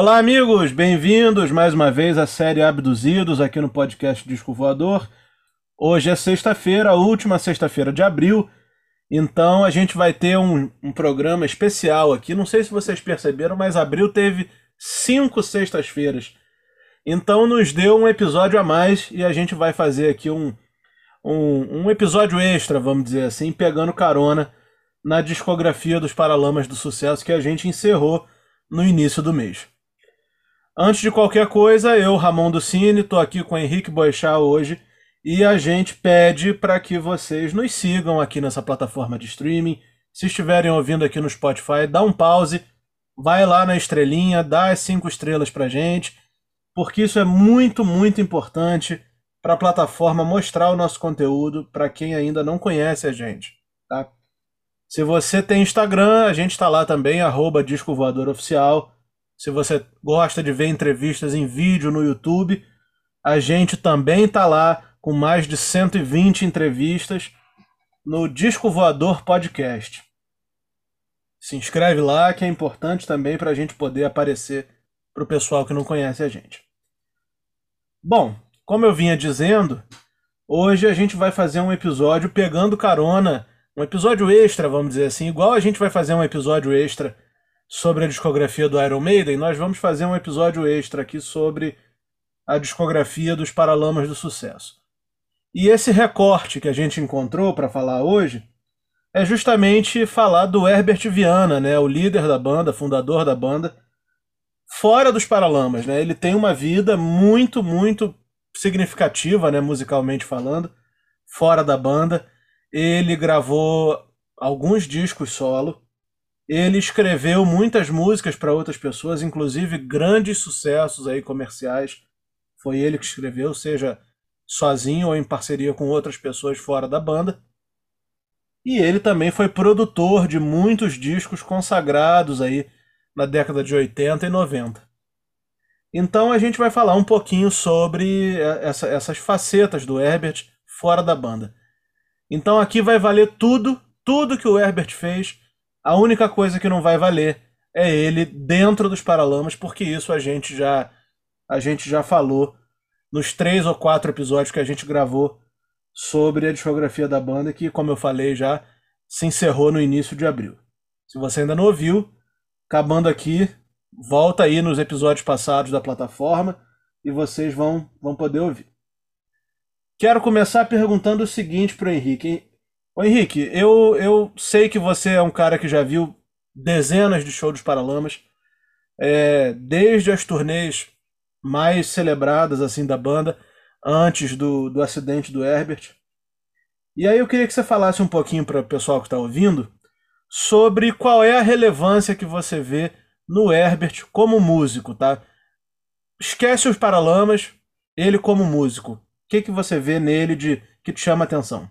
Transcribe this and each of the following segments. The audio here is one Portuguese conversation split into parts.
Olá, amigos, bem-vindos mais uma vez à série Abduzidos aqui no podcast Disco Voador. Hoje é sexta-feira, a última sexta-feira de abril, então a gente vai ter um, um, programa especial aqui. Não sei se vocês perceberam, mas abril teve cinco sextas-feiras. Então nos deu um episódio a mais e a gente vai fazer aqui um, um, um episódio extra, vamos dizer assim, pegando carona na discografia dos Paralamas do Sucesso que a gente encerrou no início do mês. Antes de qualquer coisa, eu, Ramon do Cine, estou aqui com o Henrique Boixá hoje e a gente pede para que vocês nos sigam aqui nessa plataforma de streaming. Se estiverem ouvindo aqui no Spotify, dá um pause, vai lá na estrelinha, dá as cinco estrelas para gente, porque isso é muito, muito importante para a plataforma mostrar o nosso conteúdo para quem ainda não conhece a gente. Tá? Se você tem Instagram, a gente está lá também, arroba Disco Voador Oficial. Se você gosta de ver entrevistas em vídeo no YouTube, a gente também está lá com mais de 120 entrevistas no Disco Voador Podcast. Se inscreve lá, que é importante também para a gente poder aparecer para o pessoal que não conhece a gente. Bom, como eu vinha dizendo, hoje a gente vai fazer um episódio pegando carona, um episódio extra, vamos dizer assim, igual a gente vai fazer um episódio extra sobre a discografia do Iron Maiden, nós vamos fazer um episódio extra aqui sobre a discografia dos Paralamas do Sucesso. E esse recorte que a gente encontrou para falar hoje é justamente falar do Herbert Viana, né, o líder da banda, fundador da banda, fora dos Paralamas, né? Ele tem uma vida muito, muito significativa, né, musicalmente falando, fora da banda. Ele gravou alguns discos solo, ele escreveu muitas músicas para outras pessoas, inclusive grandes sucessos aí comerciais. Foi ele que escreveu, seja sozinho ou em parceria com outras pessoas fora da banda. E ele também foi produtor de muitos discos consagrados aí na década de 80 e 90. Então a gente vai falar um pouquinho sobre essa, essas facetas do Herbert fora da banda. Então aqui vai valer tudo, tudo que o Herbert fez a única coisa que não vai valer é ele dentro dos Paralamas, porque isso a gente já a gente já falou nos três ou quatro episódios que a gente gravou sobre a discografia da banda, que, como eu falei já, se encerrou no início de abril. Se você ainda não ouviu, acabando aqui, volta aí nos episódios passados da plataforma e vocês vão, vão poder ouvir. Quero começar perguntando o seguinte para o Henrique. Ô Henrique, eu, eu sei que você é um cara que já viu dezenas de shows dos Paralamas, é, desde as turnês mais celebradas assim da banda, antes do, do acidente do Herbert. E aí eu queria que você falasse um pouquinho para o pessoal que está ouvindo sobre qual é a relevância que você vê no Herbert como músico, tá? Esquece os Paralamas, ele como músico. O que, que você vê nele de que te chama atenção?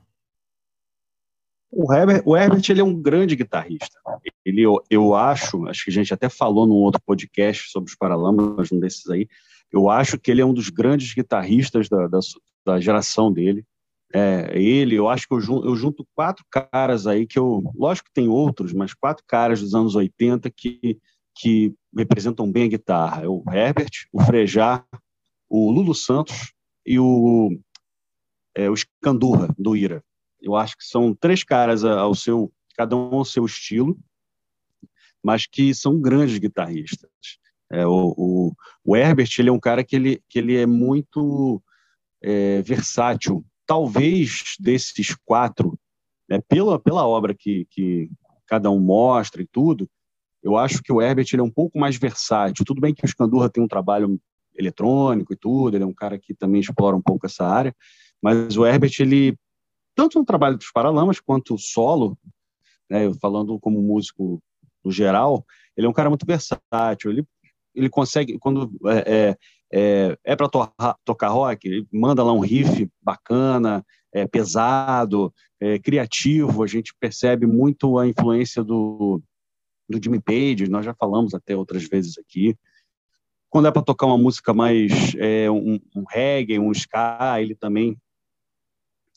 O Herbert, o Herbert ele é um grande guitarrista. Ele, eu, eu acho, acho que a gente até falou num outro podcast sobre os Paralamas, um desses aí. Eu acho que ele é um dos grandes guitarristas da, da, da geração dele. É, ele, eu acho que eu junto, eu junto, quatro caras aí que eu, lógico que tem outros, mas quatro caras dos anos 80 que, que representam bem a guitarra. É o Herbert, o Frejá, o Lulu Santos e o, é, o Scandurra, do Ira. Eu acho que são três caras ao seu, cada um ao seu estilo, mas que são grandes guitarristas. É, o, o, o, Herbert ele é um cara que ele, que ele é muito é, versátil. Talvez desses quatro, né, pela, pela obra que, que cada um mostra e tudo, eu acho que o Herbert ele é um pouco mais versátil. Tudo bem que o Scandurra tem um trabalho eletrônico e tudo, ele é um cara que também explora um pouco essa área, mas o Herbert ele tanto no trabalho dos Paralamas quanto solo, né, falando como músico no geral, ele é um cara muito versátil. Ele, ele consegue, quando é, é, é, é para to tocar rock, ele manda lá um riff bacana, é, pesado, é, criativo. A gente percebe muito a influência do, do Jimmy Page, nós já falamos até outras vezes aqui. Quando é para tocar uma música mais é, um, um reggae, um ska, ele também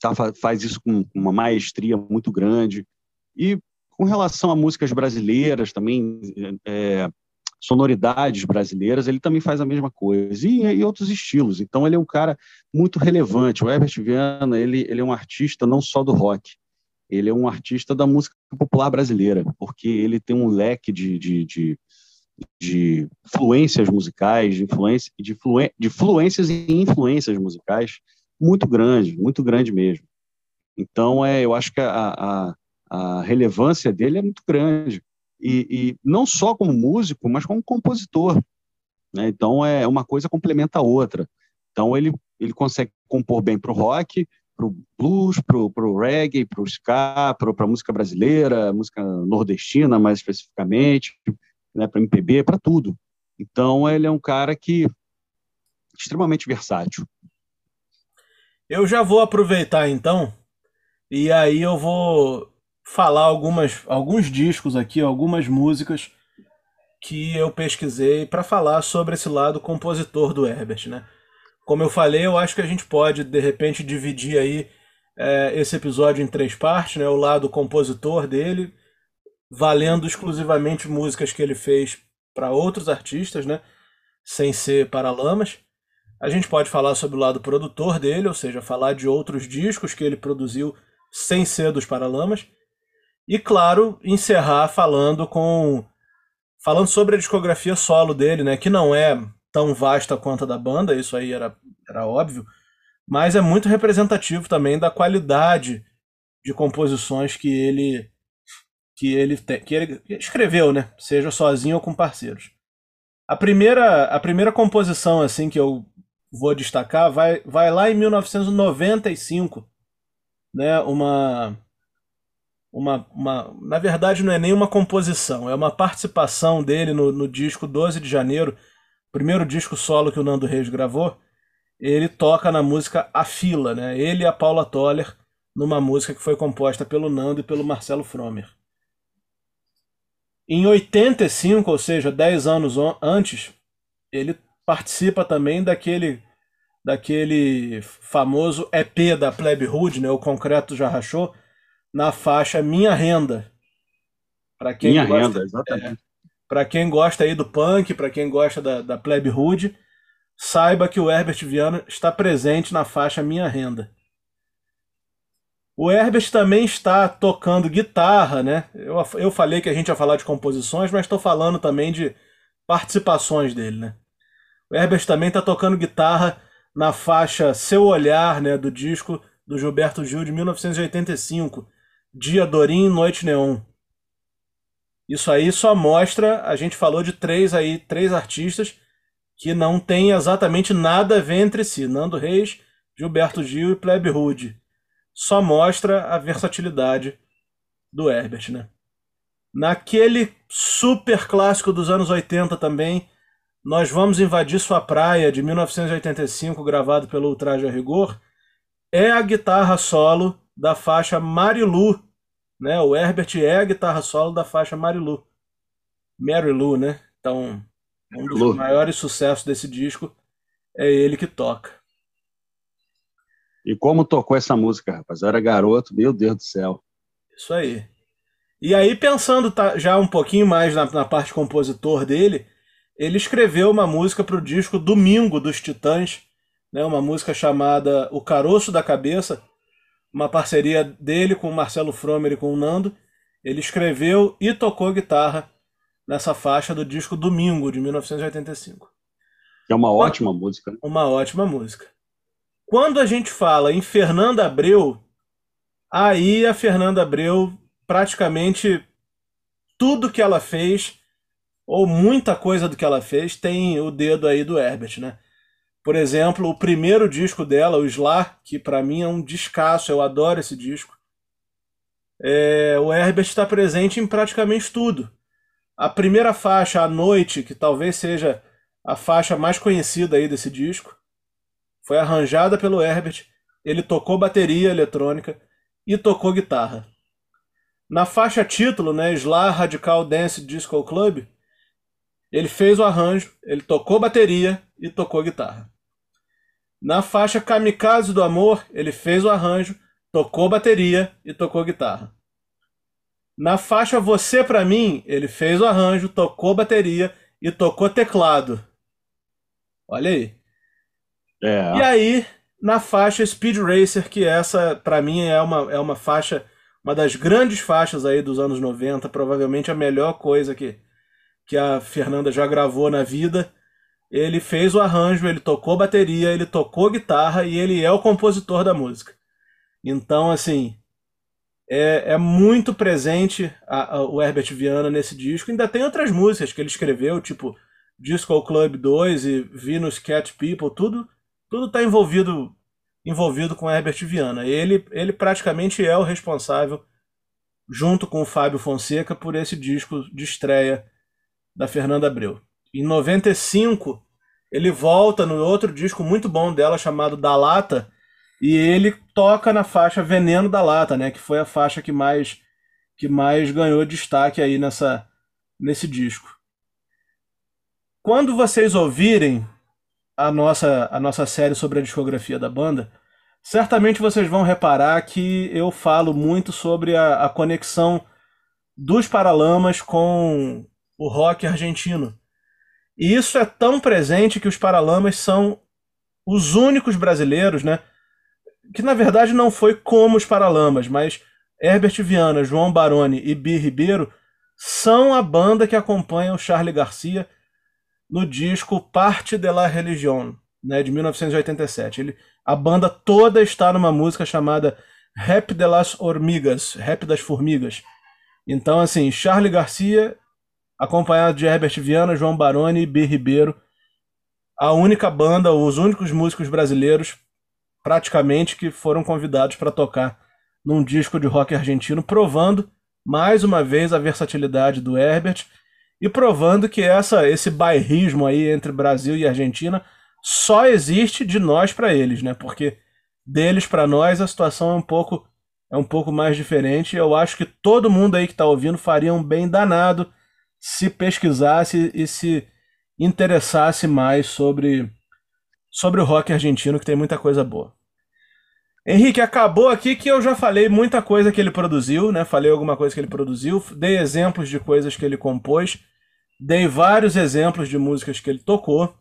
tá, faz isso com uma maestria muito grande. E com relação a músicas brasileiras também, é, sonoridades brasileiras, ele também faz a mesma coisa, e, e, outros estilos. Então, ele é um cara muito relevante. O Herbert Viana, ele, ele é um artista não só do rock, ele é um artista da música popular brasileira, porque ele tem um leque de, de, de, de influências musicais, de, influência, de, fluen, de fluências e influências musicais muito grande, muito grande mesmo. Então, é, eu acho que a, a, a relevância dele é muito grande e, e não só como músico, mas como compositor. Né? Então, é uma coisa complementa a outra. Então, ele, ele consegue compor bem para o rock, para o blues, para o reggae, para o ska, para a música brasileira, música nordestina mais especificamente, né, para MPB, para tudo. Então, ele é um cara que extremamente versátil. Eu já vou aproveitar então, e aí eu vou falar algumas, alguns discos aqui, algumas músicas que eu pesquisei para falar sobre esse lado compositor do Herbert, né? Como eu falei, eu acho que a gente pode de repente dividir aí é, esse episódio em três partes, né? O lado compositor dele, valendo exclusivamente músicas que ele fez para outros artistas, né? Sem ser Paralamas. A gente pode falar sobre o lado produtor dele, ou seja, falar de outros discos que ele produziu sem ser dos Paralamas. E claro, encerrar falando com falando sobre a discografia solo dele, né, que não é tão vasta quanto a da banda, isso aí era, era óbvio, mas é muito representativo também da qualidade de composições que ele que ele, te, que ele escreveu, né, seja sozinho ou com parceiros. A primeira a primeira composição assim que eu vou destacar vai vai lá em 1995, né, uma uma, uma. Na verdade, não é nem uma composição, é uma participação dele no, no disco 12 de janeiro, primeiro disco solo que o Nando Reis gravou. Ele toca na música A Fila, né? Ele e a Paula Toller, numa música que foi composta pelo Nando e pelo Marcelo Fromer. Em 85, ou seja, 10 anos antes, ele participa também daquele daquele famoso EP da Plebe Hood, né, o Concreto Já Rachou, na faixa Minha Renda. Para quem Minha gosta, Renda, exatamente. É, para quem gosta aí do punk, para quem gosta da, da plebe hood, saiba que o Herbert Viana está presente na faixa Minha Renda. O Herbert também está tocando guitarra, né? Eu, eu falei que a gente ia falar de composições, mas estou falando também de participações dele, né? O Herbert também está tocando guitarra na faixa Seu Olhar, né, do disco do Gilberto Gil de 1985, Dia Dorim, Noite Neon. Isso aí só mostra, a gente falou de três aí, três artistas que não têm exatamente nada a ver entre si, Nando Reis, Gilberto Gil e Plebe Hood. Só mostra a versatilidade do Herbert, né? Naquele super clássico dos anos 80 também, nós vamos invadir sua praia de 1985, gravado pelo Ultraje a Rigor, é a guitarra solo da faixa Marilu, né? O Herbert é a guitarra solo da faixa Marilu. Mary Lou, né? Então, um dos Lu. maiores sucessos desse disco é ele que toca. E como tocou essa música, rapaz? Eu era garoto, meu Deus do céu. Isso aí. E aí, pensando tá, já um pouquinho mais na, na parte compositor dele, ele escreveu uma música para o disco Domingo dos Titãs, né, uma música chamada O Caroço da Cabeça, uma parceria dele com o Marcelo Fromer e com o Nando. Ele escreveu e tocou guitarra nessa faixa do disco Domingo, de 1985. É uma ótima música. Né? Uma ótima música. Quando a gente fala em Fernanda Abreu, aí a Fernanda Abreu, praticamente tudo que ela fez, ou muita coisa do que ela fez, tem o dedo aí do Herbert, né? Por exemplo, o primeiro disco dela, o Slar, que para mim é um descasso, eu adoro esse disco. É, o Herbert está presente em praticamente tudo. A primeira faixa, A Noite, que talvez seja a faixa mais conhecida aí desse disco, foi arranjada pelo Herbert. Ele tocou bateria eletrônica e tocou guitarra. Na faixa título, né, Slar Radical Dance Disco Club, ele fez o arranjo, ele tocou bateria e tocou guitarra. Na faixa Kamikaze do Amor, ele fez o arranjo, tocou bateria e tocou guitarra. Na faixa Você Pra Mim, ele fez o arranjo, tocou bateria e tocou teclado. Olha aí. É. E aí, na faixa Speed Racer, que essa, para mim, é uma, é uma faixa, uma das grandes faixas aí dos anos 90, provavelmente a melhor coisa que, que a Fernanda já gravou na vida. Ele fez o arranjo, ele tocou bateria, ele tocou guitarra e ele é o compositor da música. Então, assim, é, é muito presente a, a, o Herbert Viana nesse disco. Ainda tem outras músicas que ele escreveu, tipo Disco Club 2 e Venus Cat People, tudo tudo está envolvido envolvido com Herbert Viana. Ele, ele praticamente é o responsável, junto com o Fábio Fonseca, por esse disco de estreia da Fernanda Abreu. Em 95, ele volta no outro disco muito bom dela, chamado Da Lata, e ele toca na faixa Veneno da Lata, né, que foi a faixa que mais que mais ganhou destaque aí nessa nesse disco. Quando vocês ouvirem a nossa, a nossa série sobre a discografia da banda, certamente vocês vão reparar que eu falo muito sobre a, a conexão dos Paralamas com o rock argentino. E isso é tão presente que os Paralamas são os únicos brasileiros, né? Que na verdade não foi como os Paralamas, mas Herbert Viana, João Baroni e Bi Ribeiro são a banda que acompanha o Charlie Garcia no disco Parte de la Religión, né, de 1987. Ele, a banda toda está numa música chamada Rap de las Hormigas, Rap das Formigas. Então, assim, Charlie Garcia, acompanhado de Herbert Viana, João Baroni e B. Ribeiro, a única banda, os únicos músicos brasileiros, praticamente, que foram convidados para tocar num disco de rock argentino, provando mais uma vez a versatilidade do Herbert e provando que essa, esse bairrismo aí entre Brasil e Argentina só existe de nós para eles, né? Porque deles para nós a situação é um pouco é um pouco mais diferente. Eu acho que todo mundo aí que está ouvindo faria um bem danado se pesquisasse e se interessasse mais sobre sobre o rock argentino, que tem muita coisa boa. Henrique, acabou aqui que eu já falei muita coisa que ele produziu, né? Falei alguma coisa que ele produziu, dei exemplos de coisas que ele compôs. Dei vários exemplos de músicas que ele tocou.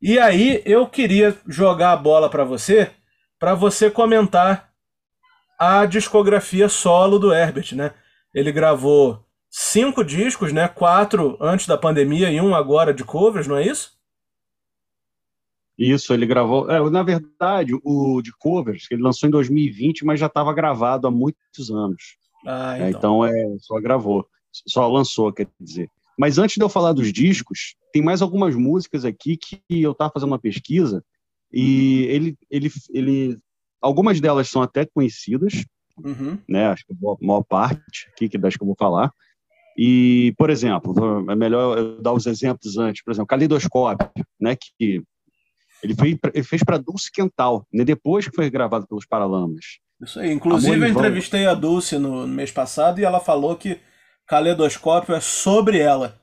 E aí eu queria jogar a bola para você, para você comentar a discografia solo do Herbert, né? Ele gravou cinco discos, né? Quatro antes da pandemia e um agora de covers, não é isso? Isso, ele gravou. É, na verdade, o de covers ele lançou em 2020, mas já estava gravado há muitos anos. Ah, então. É, então é, só gravou, só lançou, quer dizer. Mas antes de eu falar dos discos, tem mais algumas músicas aqui que eu estava fazendo uma pesquisa e ele, ele, ele, algumas delas são até conhecidas, uhum. né? Acho que a maior parte aqui que das que eu vou falar. E, por exemplo, é melhor eu dar os exemplos antes. Por exemplo, Calidoscópio, né? Que ele, fez, ele fez para Dulce Quental, né, depois que foi gravado pelos Paralamas. Isso aí. Inclusive, eu entrevistei a Dulce no mês passado e ela falou que Caleidoscópio é sobre ela.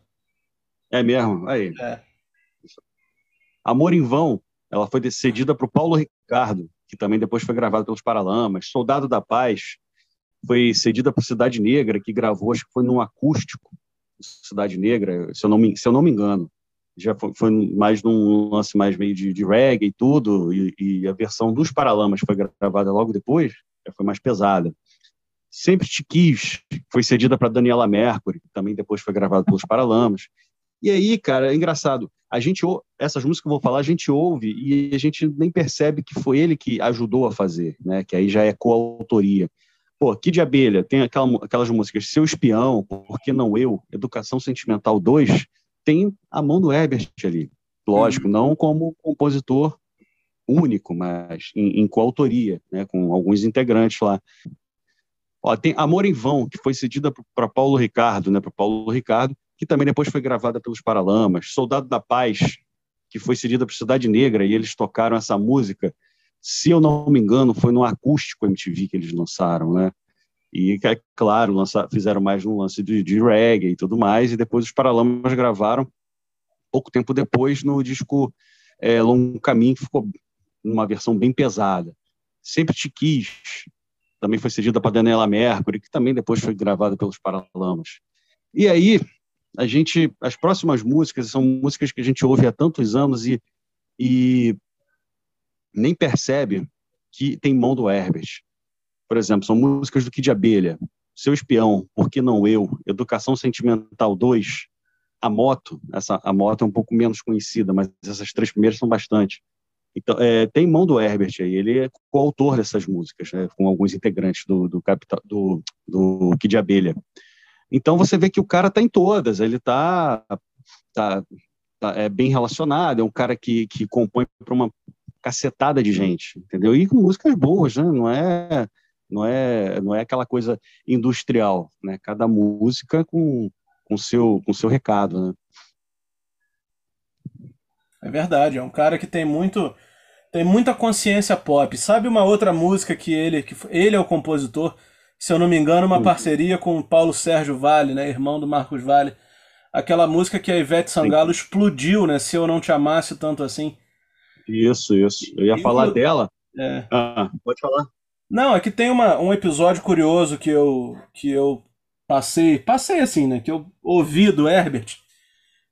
É mesmo? Aí. É. Amor em Vão, ela foi cedida para o Paulo Ricardo, que também depois foi gravado pelos Paralamas. Soldado da Paz foi cedida para Cidade Negra, que gravou, acho que foi num acústico, Cidade Negra, se eu não me, se eu não me engano. Já foi, foi mais num lance mais meio de, de reggae e tudo, e, e a versão dos Paralamas foi gravada logo depois, já foi mais pesada. Sempre Te Quis, foi cedida para Daniela Mercury, que também depois foi gravado pelos Paralamas. E aí, cara, é engraçado. A gente essas músicas que eu vou falar, a gente ouve e a gente nem percebe que foi ele que ajudou a fazer, né? Que aí já é coautoria. Pô, Kid Abelha tem aquela, aquelas músicas Seu Espião, Por que não eu? Educação Sentimental 2, tem a mão do Herbert ali. Lógico, hum. não como compositor único, mas em, em coautoria, né, com alguns integrantes lá. Ó, tem Amor em Vão, que foi cedida para Paulo Ricardo, né, para Paulo Ricardo, que também depois foi gravada pelos Paralamas. Soldado da Paz, que foi cedida para Cidade Negra, e eles tocaram essa música, se eu não me engano, foi no acústico MTV que eles lançaram, né? E, é claro, lançar, fizeram mais um lance de, de reggae e tudo mais, e depois os Paralamas gravaram, pouco tempo depois, no disco é, Longo Caminho, que ficou numa versão bem pesada. Sempre Te Quis, também foi cedida para Daniela Mercury, que também depois foi gravada pelos Paralamas. E aí, a gente, as próximas músicas são músicas que a gente ouve há tantos anos e, e nem percebe que tem mão do Herbert. Por exemplo, são músicas do Kid Abelha, Seu Espião, Por que Não Eu, Educação Sentimental 2, A Moto, essa, a Moto é um pouco menos conhecida, mas essas três primeiras são bastante. Então, é, tem mão do Herbert aí, ele é coautor dessas músicas, né, com alguns integrantes do, do, capital, do, do Kid Abelha. Então você vê que o cara está em todas, ele está tá, tá, é bem relacionado, é um cara que, que compõe para uma cacetada de gente, entendeu? E com músicas boas, né? Não é, não é, não é aquela coisa industrial, né? Cada música com com seu com seu recado, né? É verdade, é um cara que tem muito tem muita consciência pop. Sabe uma outra música que ele que ele é o compositor se eu não me engano, uma parceria com o Paulo Sérgio Vale, né, irmão do Marcos Vale. Aquela música que a Ivete Sangalo Sim. explodiu, né? Se eu não te amasse tanto assim. Isso, isso. Eu ia e falar dela. É. Ah, pode falar. Não, é que tem uma, um episódio curioso que eu, que eu passei, passei assim, né? Que eu ouvi do Herbert.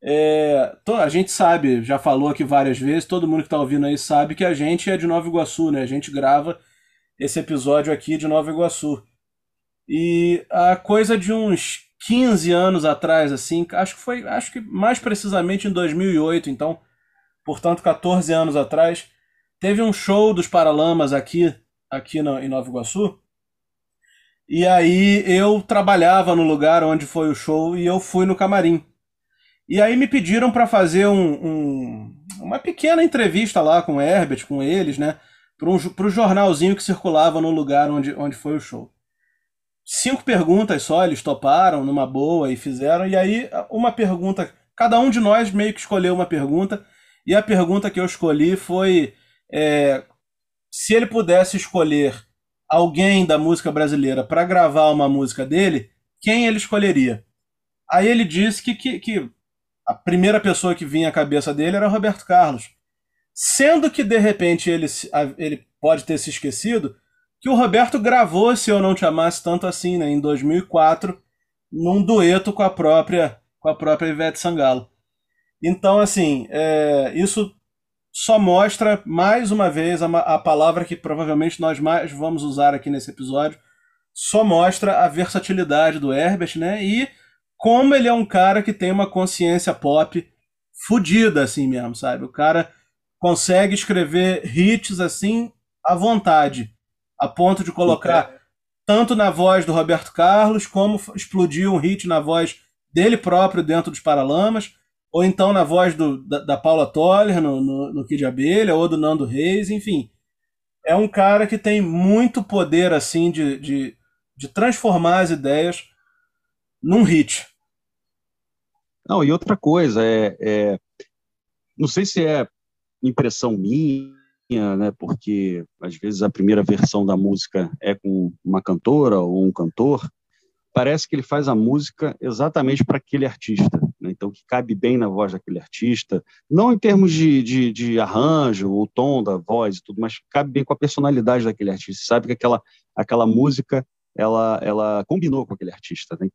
É, a gente sabe, já falou aqui várias vezes, todo mundo que está ouvindo aí sabe que a gente é de Nova Iguaçu, né? A gente grava esse episódio aqui de Nova Iguaçu. E a coisa de uns 15 anos atrás, assim, acho que foi, acho que mais precisamente em 2008, então, portanto, 14 anos atrás, teve um show dos Paralamas aqui, aqui no, em Nova Iguaçu. E aí eu trabalhava no lugar onde foi o show e eu fui no camarim. E aí me pediram para fazer um, um, uma pequena entrevista lá com o Herbert, com eles, né? Para um, o jornalzinho que circulava no lugar onde, onde foi o show cinco perguntas só, eles toparam numa boa e fizeram. E aí, uma pergunta, cada um de nós meio que escolheu uma pergunta. E a pergunta que eu escolhi foi: é, se ele pudesse escolher alguém da música brasileira para gravar uma música dele, quem ele escolheria? Aí ele disse que, que, que a primeira pessoa que vinha à cabeça dele era Roberto Carlos. Sendo que de repente ele, ele pode ter se esquecido que o Roberto gravou Se Eu Não Te Amasse Tanto Assim, né, em 2004, num dueto com a própria com a própria Ivete Sangalo. Então, assim, é, isso só mostra mais uma vez a, a palavra que provavelmente nós mais vamos usar aqui nesse episódio, só mostra a versatilidade do Herbert, né? E como ele é um cara que tem uma consciência pop fodida, assim mesmo, sabe? O cara consegue escrever hits assim à vontade a ponto de colocar é. tanto na voz do Roberto Carlos, como explodir um hit na voz dele próprio dentro dos Paralamas, ou então na voz do, da, da Paula Toller no, no, no Kid Abelha, ou do Nando Reis, enfim. É um cara que tem muito poder assim de, de, de transformar as ideias num hit. Não, e outra coisa, é, é, não sei se é impressão minha, né, porque às vezes a primeira versão da música é com uma cantora ou um cantor, parece que ele faz a música exatamente para aquele artista, então que cabe bem na voz daquele artista, não em termos de, de, de arranjo, o tom da voz e tudo, mas cabe bem com a personalidade daquele artista, sabe que aquela, aquela música ela, ela combinou com aquele artista, né?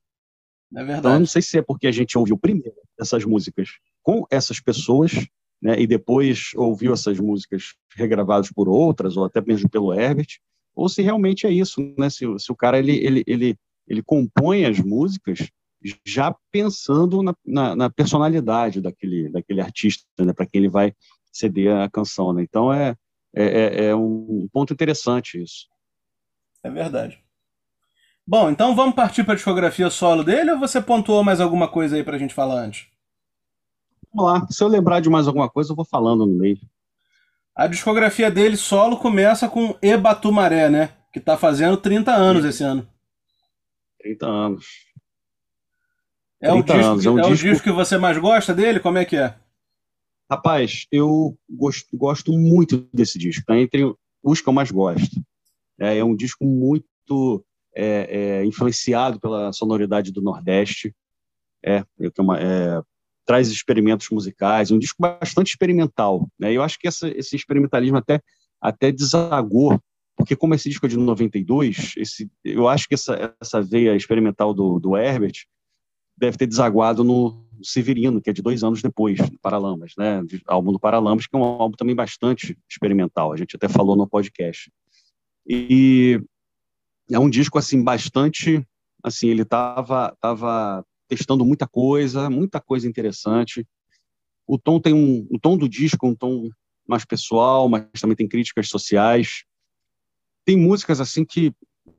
É verdade. Então, eu não sei se é porque a gente ouviu primeiro essas músicas com essas pessoas né, e depois ouviu essas músicas regravadas por outras, ou até mesmo pelo Herbert, ou se realmente é isso, né, se, se o cara ele, ele, ele, ele compõe as músicas já pensando na, na, na personalidade daquele, daquele artista, né, para quem ele vai ceder a canção. Né? Então é, é, é, é um ponto interessante isso. É verdade. Bom, então vamos partir para a discografia solo dele ou você pontuou mais alguma coisa aí para a gente falar antes? Vamos lá. Se eu lembrar de mais alguma coisa, eu vou falando no meio. A discografia dele solo começa com Ebatumaré, né? Que tá fazendo 30 anos esse ano. 30 anos. É, 30 o, disco, anos. é, um é disco... o disco que você mais gosta dele? Como é que é? Rapaz, eu gosto, gosto muito desse disco. Tá entre os que eu mais gosto. É, é um disco muito é, é, influenciado pela sonoridade do Nordeste. É, é, é traz experimentos musicais, um disco bastante experimental. Né? Eu acho que essa, esse experimentalismo até, até desagou, porque como esse disco é de 92, esse, eu acho que essa, essa veia experimental do, do Herbert deve ter desaguado no Severino, que é de dois anos depois, do Paralamas, né? De, álbum do Paralamas, que é um álbum também bastante experimental, a gente até falou no podcast. E é um disco, assim, bastante, assim, ele estava tava testando muita coisa, muita coisa interessante. O tom tem um, o tom do disco, um tom mais pessoal, mas também tem críticas sociais. Tem músicas assim que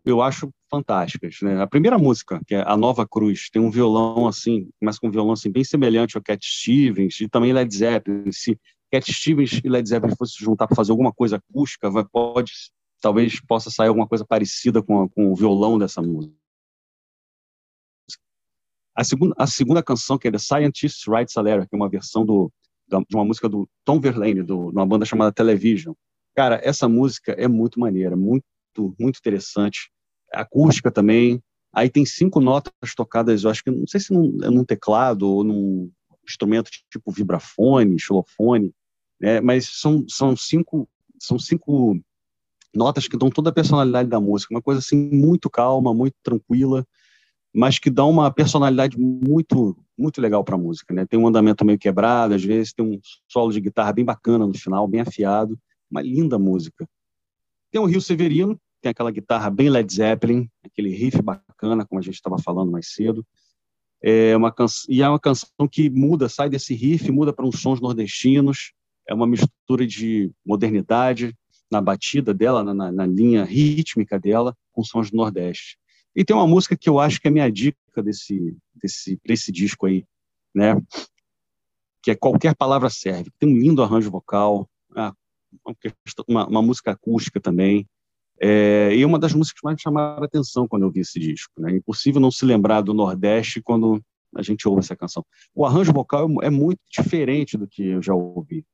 eu acho fantásticas, né? A primeira música, que é A Nova Cruz, tem um violão assim, começa com um violão assim bem semelhante ao Cat Stevens e também Led Zeppelin. Se Cat Stevens e Led Zeppelin fossem se juntar para fazer alguma coisa acústica, vai, pode, talvez possa sair alguma coisa parecida com, a, com o violão dessa música. A segunda, a segunda canção, que é The Scientist Writes a Letter, que é uma versão do, de uma música do Tom Verlaine, de uma banda chamada Television. Cara, essa música é muito maneira, muito, muito interessante. Acústica também. Aí tem cinco notas tocadas, eu acho que, não sei se num, num teclado ou num instrumento tipo vibrafone, xilofone, né? mas são, são, cinco, são cinco notas que dão toda a personalidade da música. Uma coisa assim muito calma, muito tranquila, mas que dá uma personalidade muito muito legal para a música, né? Tem um andamento meio quebrado, às vezes tem um solo de guitarra bem bacana no final, bem afiado, uma linda música. Tem o Rio Severino, tem aquela guitarra bem Led Zeppelin, aquele riff bacana, como a gente estava falando mais cedo. É uma e é uma canção que muda, sai desse riff, muda para uns sons nordestinos. É uma mistura de modernidade na batida dela, na, na linha rítmica dela, com sons do Nordeste. E tem uma música que eu acho que é a minha dica desse, desse, desse disco aí, né? Que é Qualquer Palavra Serve. Tem um lindo arranjo vocal, ah, uma, uma música acústica também. É, e uma das músicas que mais me chamaram a atenção quando eu vi esse disco. Né? É impossível não se lembrar do Nordeste quando a gente ouve essa canção. O arranjo vocal é, é muito diferente do que eu já ouvi.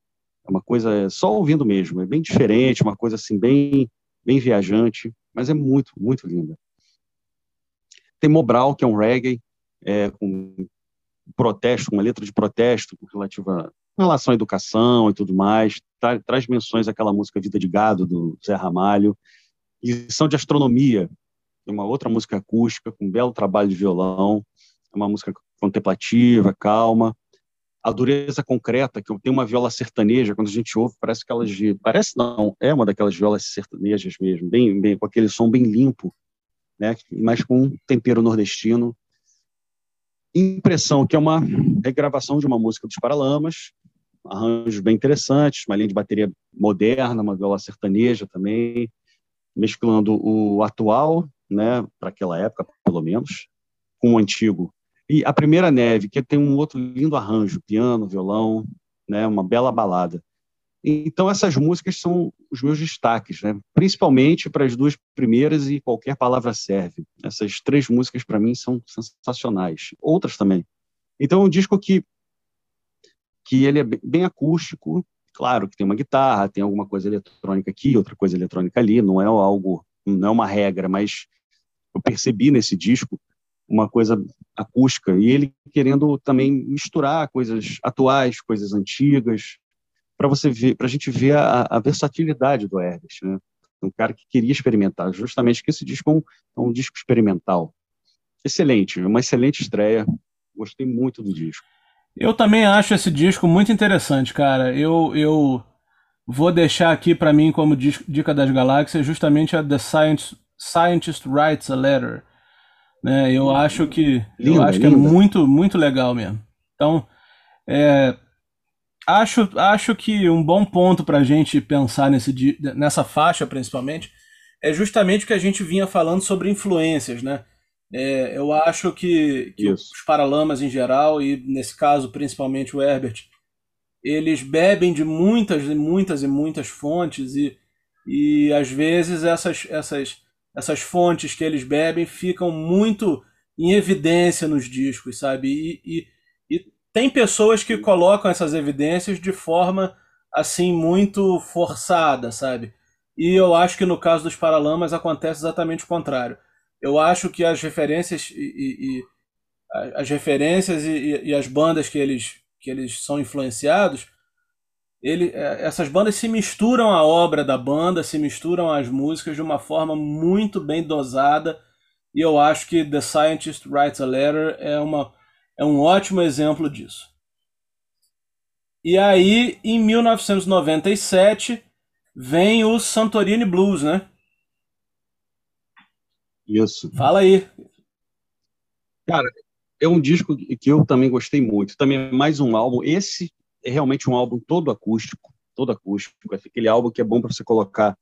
É uma coisa, só ouvindo mesmo, é bem diferente, uma coisa assim, bem, bem viajante, mas é muito, muito linda. Tem Mobral, que é um reggae, é, com protesto, uma letra de protesto relativa em relação à educação e tudo mais, tra traz menções àquela música Vida de Gado, do Zé Ramalho, Lição de Astronomia, uma outra música acústica, com um belo trabalho de violão, uma música contemplativa, calma, a dureza concreta, que tem uma viola sertaneja, quando a gente ouve, parece aquelas de, parece não, é uma daquelas violas sertanejas mesmo, bem, bem com aquele som bem limpo, né, mas com um tempero nordestino. Impressão, que é uma regravação de uma música dos Paralamas, arranjos bem interessantes, uma linha de bateria moderna, uma viola sertaneja também, mesclando o atual, né, para aquela época, pelo menos, com o antigo. E a primeira neve, que tem um outro lindo arranjo, piano, violão, né, uma bela balada. Então, essas músicas são os meus destaques, né? principalmente para as duas primeiras e qualquer palavra serve. Essas três músicas, para mim, são sensacionais. Outras também. Então, é um disco que, que ele é bem acústico, claro que tem uma guitarra, tem alguma coisa eletrônica aqui, outra coisa eletrônica ali, não é algo, não é uma regra, mas eu percebi nesse disco uma coisa acústica e ele querendo também misturar coisas atuais, coisas antigas, para você ver, para a gente ver a, a, versatilidade do Herbert, né? Um cara que queria experimentar, justamente que esse disco é um, é um disco experimental. Excelente, uma excelente estreia. Gostei muito do disco. Eu também acho esse disco muito interessante, cara. Eu, eu vou deixar aqui para mim como dica das galáxias justamente a The Science, Scientist Writes a Letter. Né? Eu acho que linda, eu acho que é muito muito legal mesmo. Então, é, acho, acho que um bom ponto para a gente pensar nesse, nessa faixa, principalmente, é justamente o que a gente vinha falando sobre influências, né? É, eu acho que, que os Paralamas em geral, e nesse caso principalmente o Herbert, eles bebem de muitas e muitas e muitas fontes e, e às vezes essas, essas, essas fontes que eles bebem ficam muito em evidência nos discos, sabe? E, e, tem pessoas que colocam essas evidências de forma assim muito forçada, sabe? E eu acho que no caso dos Paralamas acontece exatamente o contrário. Eu acho que as referências e, e, e as referências e, e, as bandas que eles que eles são influenciados, ele, é, essas bandas se misturam à obra da banda, se misturam às músicas de uma forma muito bem dosada. E eu acho que The Scientist Writes a Letter é uma é um ótimo exemplo disso. E aí, em 1997, vem o Santorini Blues, né? Isso. Fala aí. Cara, é um disco que eu também gostei muito. Também é mais um álbum. Esse é realmente um álbum todo acústico, todo acústico. É aquele álbum que é bom para você colocar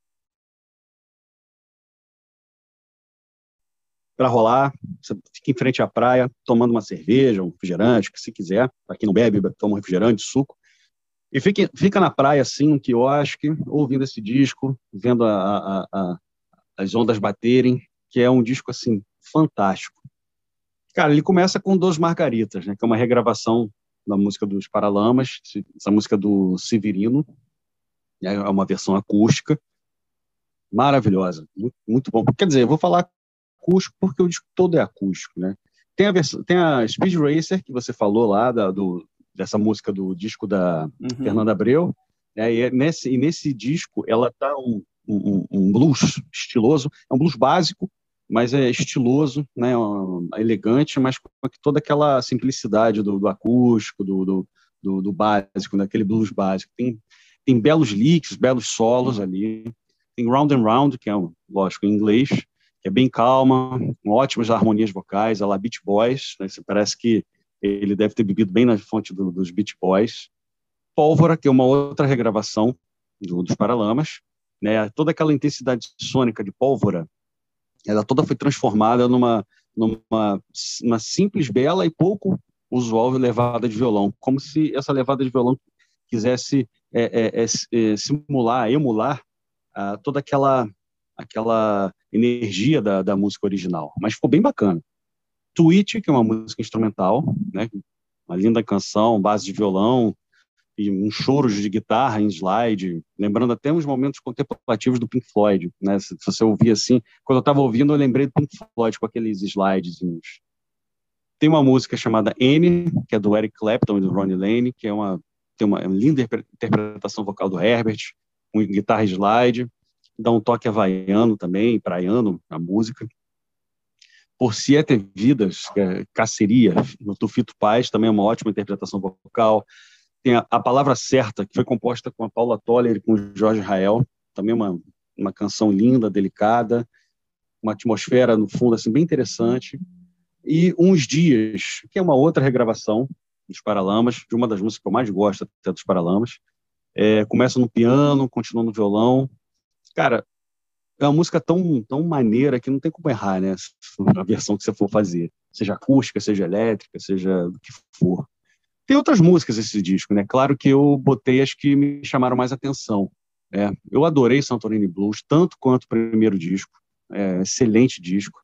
para rolar. Você fica em frente à praia, tomando uma cerveja, um refrigerante, que se quiser. Para quem não bebe, toma um refrigerante, suco. E fica, fica na praia, assim, um quiosque, ouvindo esse disco, vendo a, a, a, as ondas baterem, que é um disco, assim, fantástico. Cara, ele começa com Dos Margaritas, né, que é uma regravação da música dos Paralamas, essa música do Severino, né, é uma versão acústica, maravilhosa, muito, muito bom. Quer dizer, eu vou falar acústico porque o disco todo é acústico, né? Tem a, versão, tem a Speed Racer, que você falou lá, da, do, dessa música do disco da uhum. Fernanda Abreu, né, e, é nesse, e nesse disco ela tá um, um, um, blues estiloso, é um blues básico, mas é estiloso, né, elegante, mas com toda aquela simplicidade do, do acústico, do, do, do, básico, daquele né, blues básico. Tem, tem belos licks, belos solos ali, tem Round and Round, que é, lógico, em inglês, que é bem calma, com ótimas harmonias vocais, a la Beach Boys, né, parece que ele deve ter bebido bem na fonte do, dos Beach Boys. Pólvora, que é uma outra regravação do, dos Paralamas, né? Toda aquela intensidade sônica de Pólvora, ela toda foi transformada numa numa uma simples, bela e pouco usual levada de violão, como se essa levada de violão quisesse é, é, é, é simular, emular ah, toda aquela aquela energia da, da música original. Mas ficou bem bacana. Tweet, que é uma música instrumental, né? Uma linda canção, base de violão e um choro de guitarra em slide, lembrando até uns momentos contemplativos do Pink Floyd, né? Se, você ouvir assim, quando eu estava ouvindo, eu lembrei do Pink Floyd com aqueles slides. Tem uma música chamada N, que é do Eric Clapton e do Ronnie Lane, que é uma tem uma, linda interpretação vocal do Herbert, com guitarra slide, dá um toque havaiano também, praiano, a música por Siete Vidas, que é Caceria, no Tufito Paz, também é uma ótima interpretação vocal. Tem a, a, Palavra Certa, que foi composta com a Paula Toller e com o Jorge Rael, também uma, uma canção linda, delicada, uma atmosfera, no fundo, assim, bem interessante. E Uns Dias, que é uma outra regravação dos Paralamas, de uma das músicas que eu mais gosto até dos Paralamas. É, começa no piano, continua no violão. Cara, é uma música tão, tão maneira que não tem como errar, né? A versão que você for fazer. Seja acústica, seja elétrica, seja do que for. Tem outras músicas esse disco, né? Claro que eu botei as que me chamaram mais atenção. É, eu adorei Santorini Blues, tanto quanto o primeiro disco. É, excelente disco.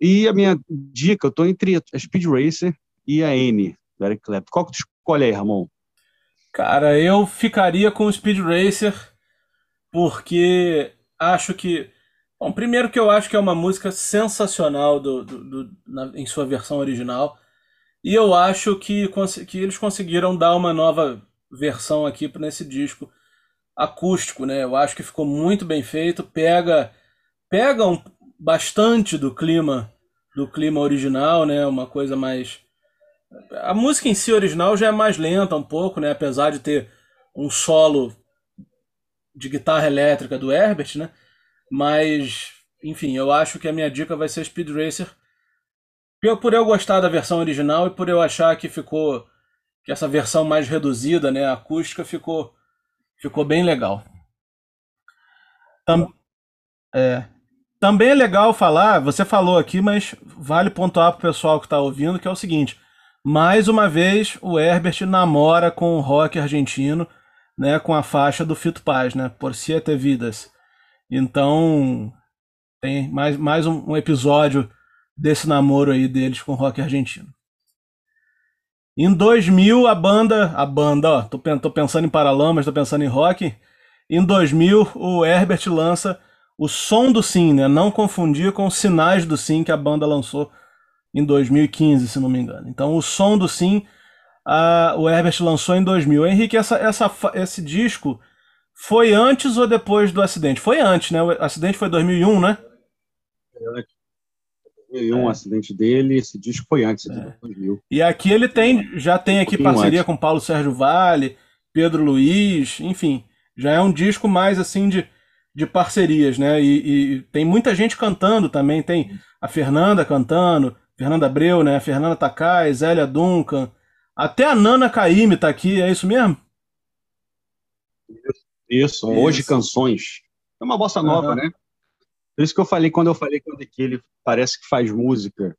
E a minha dica, eu tô entre a Speed Racer e a N, do Eric Clapton. Qual que tu escolhe aí, Ramon? Cara, eu ficaria com o Speed Racer, porque acho que. Bom, primeiro que eu acho que é uma música sensacional do, do, do na, em sua versão original. E eu acho que, que eles conseguiram dar uma nova versão aqui nesse disco acústico, né? Eu acho que ficou muito bem feito, pega pega um, bastante do clima do clima original, né? Uma coisa mais a música em si original já é mais lenta um pouco, né? Apesar de ter um solo de guitarra elétrica do Herbert, né? Mas, enfim, eu acho que a minha dica vai ser Speed Racer. Por eu gostar da versão original e por eu achar que ficou. que essa versão mais reduzida, né? acústica, ficou, ficou bem legal. Tam, é, também é legal falar, você falou aqui, mas vale pontuar para o pessoal que está ouvindo, que é o seguinte. Mais uma vez, o Herbert namora com o rock argentino né, com a faixa do Fito Paz, né, Por Siete Vidas. Então, tem mais, mais um, episódio desse namoro aí deles com o rock argentino. Em 2000, a banda, a banda, ó, tô, tô pensando em Paralamas, tô pensando em rock. Em 2000, o Herbert lança o Som do Sim, né? Não confundir com os Sinais do Sim que a banda lançou em 2015, se não me engano. Então, o Som do Sim a, o Herbert lançou em 2000. Henrique, essa, essa, esse disco foi antes ou depois do acidente? Foi antes, né? O acidente foi em 2001, né? 2001 é. o acidente dele, esse disco foi antes é. 2000. E aqui ele tem, já tem aqui um parceria antes. com Paulo Sérgio Vale, Pedro Luiz, enfim, já é um disco mais assim de, de parcerias, né? E, e tem muita gente cantando também, tem a Fernanda cantando, Fernanda Abreu, né? A Fernanda Takai, Zélia Duncan, até a Nana Caime tá aqui, é isso mesmo? Isso, isso. hoje canções. É uma bossa nova, uhum. né? Por isso que eu falei, quando eu falei que ele parece que faz música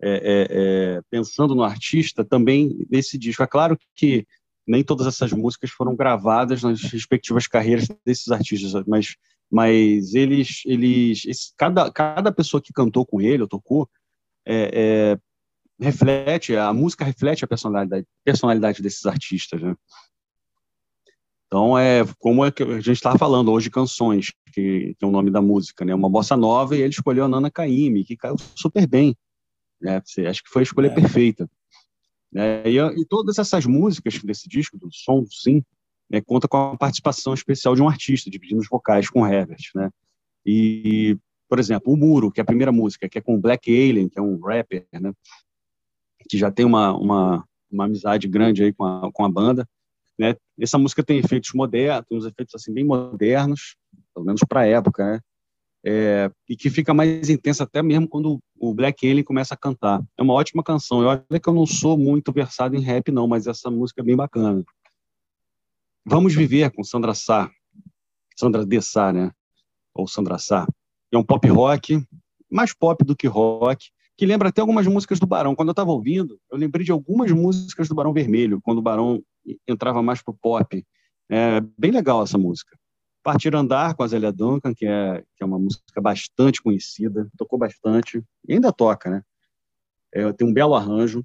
é, é, é, pensando no artista, também nesse disco. É claro que nem todas essas músicas foram gravadas nas respectivas carreiras desses artistas, mas, mas eles, eles esse, cada, cada pessoa que cantou com ele ou tocou é, é, reflete, a música reflete a personalidade, personalidade desses artistas, né? Então, é como é que a gente estava falando hoje, Canções, que, que, é o nome da música, né? Uma bossa nova, e ele escolheu a Nana Caymmi, que caiu super bem. Né? Acho que foi a escolha é. perfeita. Né? E, e, todas essas músicas desse disco, do Som Sim, né, conta com a participação especial de um artista, dividindo os vocais com o Herbert. Né? E, por exemplo, O Muro, que é a primeira música, que é com o Black Alien, que é um rapper, né? que já tem uma, uma, uma amizade grande aí com a, com a banda. Né? Essa música tem efeitos modernos, uns efeitos assim bem modernos, pelo menos para a época, né? É, e que fica mais intensa até mesmo quando o Black Alien começa a cantar. É uma ótima canção. Eu acho que eu não sou muito versado em rap não, mas essa música é bem bacana. Vamos viver com Sandra Sá, Sandra de Sá, né? Ou Sandra Sá. É um pop rock, mais pop do que rock, que lembra até algumas músicas do Barão. Quando eu estava ouvindo, eu lembrei de algumas músicas do Barão Vermelho, quando o Barão entrava mais pro pop. É bem legal essa música. Partir Andar com a Zélia Duncan, que é, que é uma música bastante conhecida, tocou bastante, e ainda toca, né? É, tem um belo arranjo.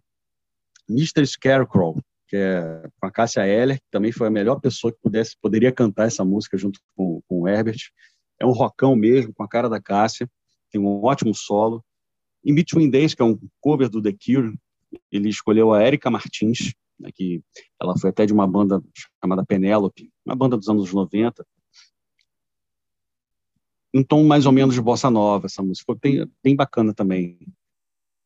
Mr. Scarecrow, que é com a Cássia Eller, que também foi a melhor pessoa que pudesse, poderia cantar essa música junto com, com o Herbert. É um rockão mesmo, com a cara da Cássia, tem um ótimo solo. In Between Days, que é um cover do The Cure, ele escolheu a Erika Martins, né, que ela foi até de uma banda chamada Penélope, uma banda dos anos 90. Um tom mais ou menos de bossa nova, essa música. Bem, bem bacana também.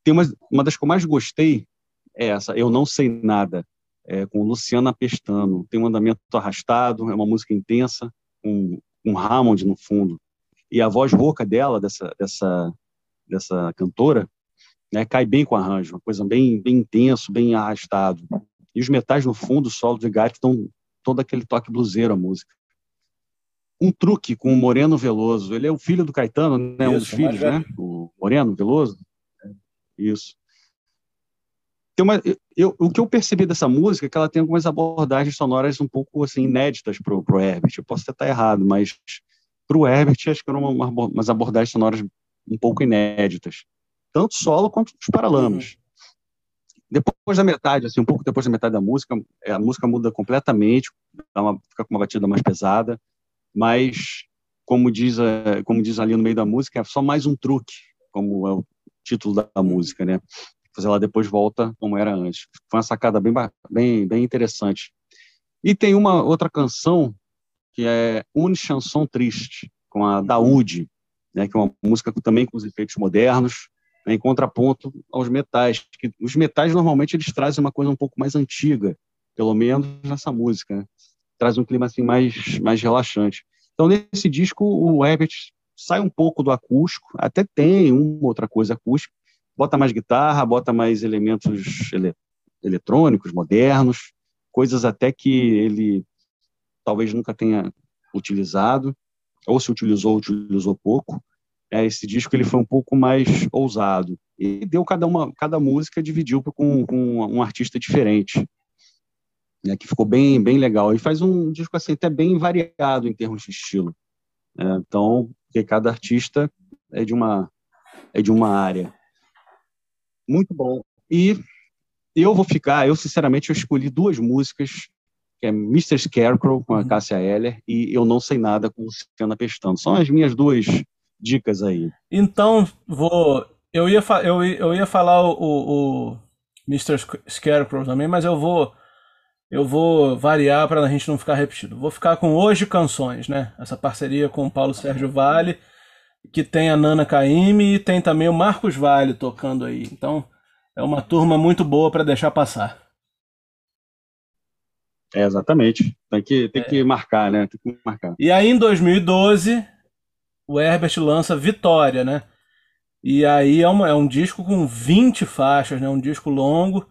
Tem uma, uma das que eu mais gostei é essa, Eu Não Sei Nada, é, com Luciana Pestano. Tem um andamento arrastado, é uma música intensa, com um Hammond no fundo. E a voz rouca dela, dessa, dessa, dessa cantora, né, cai bem com o arranjo, uma coisa bem, bem intenso, bem arrastado. E os metais no fundo, o solo de gato, dão todo aquele toque bluseiro à música. Um truque com o Moreno Veloso. Ele é o filho do Caetano, né? Isso, um dos filhos, né? O Moreno Veloso. Isso. Tem uma, eu, o que eu percebi dessa música é que ela tem algumas abordagens sonoras um pouco assim inéditas para o Herbert. Eu posso até estar errado, mas para o Herbert acho que eram uma, umas abordagens sonoras um pouco inéditas, tanto solo quanto os paralamas. Uhum. Depois da metade, assim, um pouco depois da metade da música, é, a música muda completamente, uma, fica com uma batida mais pesada, mas como diz, como diz ali no meio da música, é só mais um truque, como é o título da música, né? Fazer ela depois volta como era antes. Foi uma sacada bem, bem, bem interessante. E tem uma outra canção que é Une Chanson Triste, com a Daoud, né, que é uma música também com os efeitos modernos, em contraponto aos metais. Que os metais normalmente eles trazem uma coisa um pouco mais antiga, pelo menos nessa música, né? traz um clima assim mais mais relaxante. Então nesse disco o Herbert sai um pouco do acústico, até tem uma outra coisa acústica, bota mais guitarra, bota mais elementos ele eletrônicos modernos, coisas até que ele talvez nunca tenha utilizado, ou se utilizou, utilizou pouco é, esse disco ele foi um pouco mais ousado e deu cada uma cada música dividiu com, com um artista diferente né, que ficou bem bem legal e faz um disco assim até bem variado em termos de estilo né, então porque cada artista é de uma é de uma área muito bom e eu vou ficar eu sinceramente eu escolhi duas músicas que é Mr. Scarecrow com a uhum. Cássia Eller e Eu Não Sei Nada com Luciana Pestano. São as minhas duas dicas aí. Então, vou. Eu ia, eu, eu ia falar o, o, o Mr. Scarecrow também, mas eu vou. Eu vou variar para a gente não ficar repetido. Vou ficar com Hoje Canções, né? Essa parceria com o Paulo Sérgio Vale. que tem a Nana Caymmi e tem também o Marcos Vale tocando aí. Então é uma turma muito boa para deixar passar. É, exatamente. Tem que, tem é. que marcar, né? Tem que marcar. E aí em 2012, o Herbert lança Vitória, né? E aí é, uma, é um disco com 20 faixas, né? Um disco longo.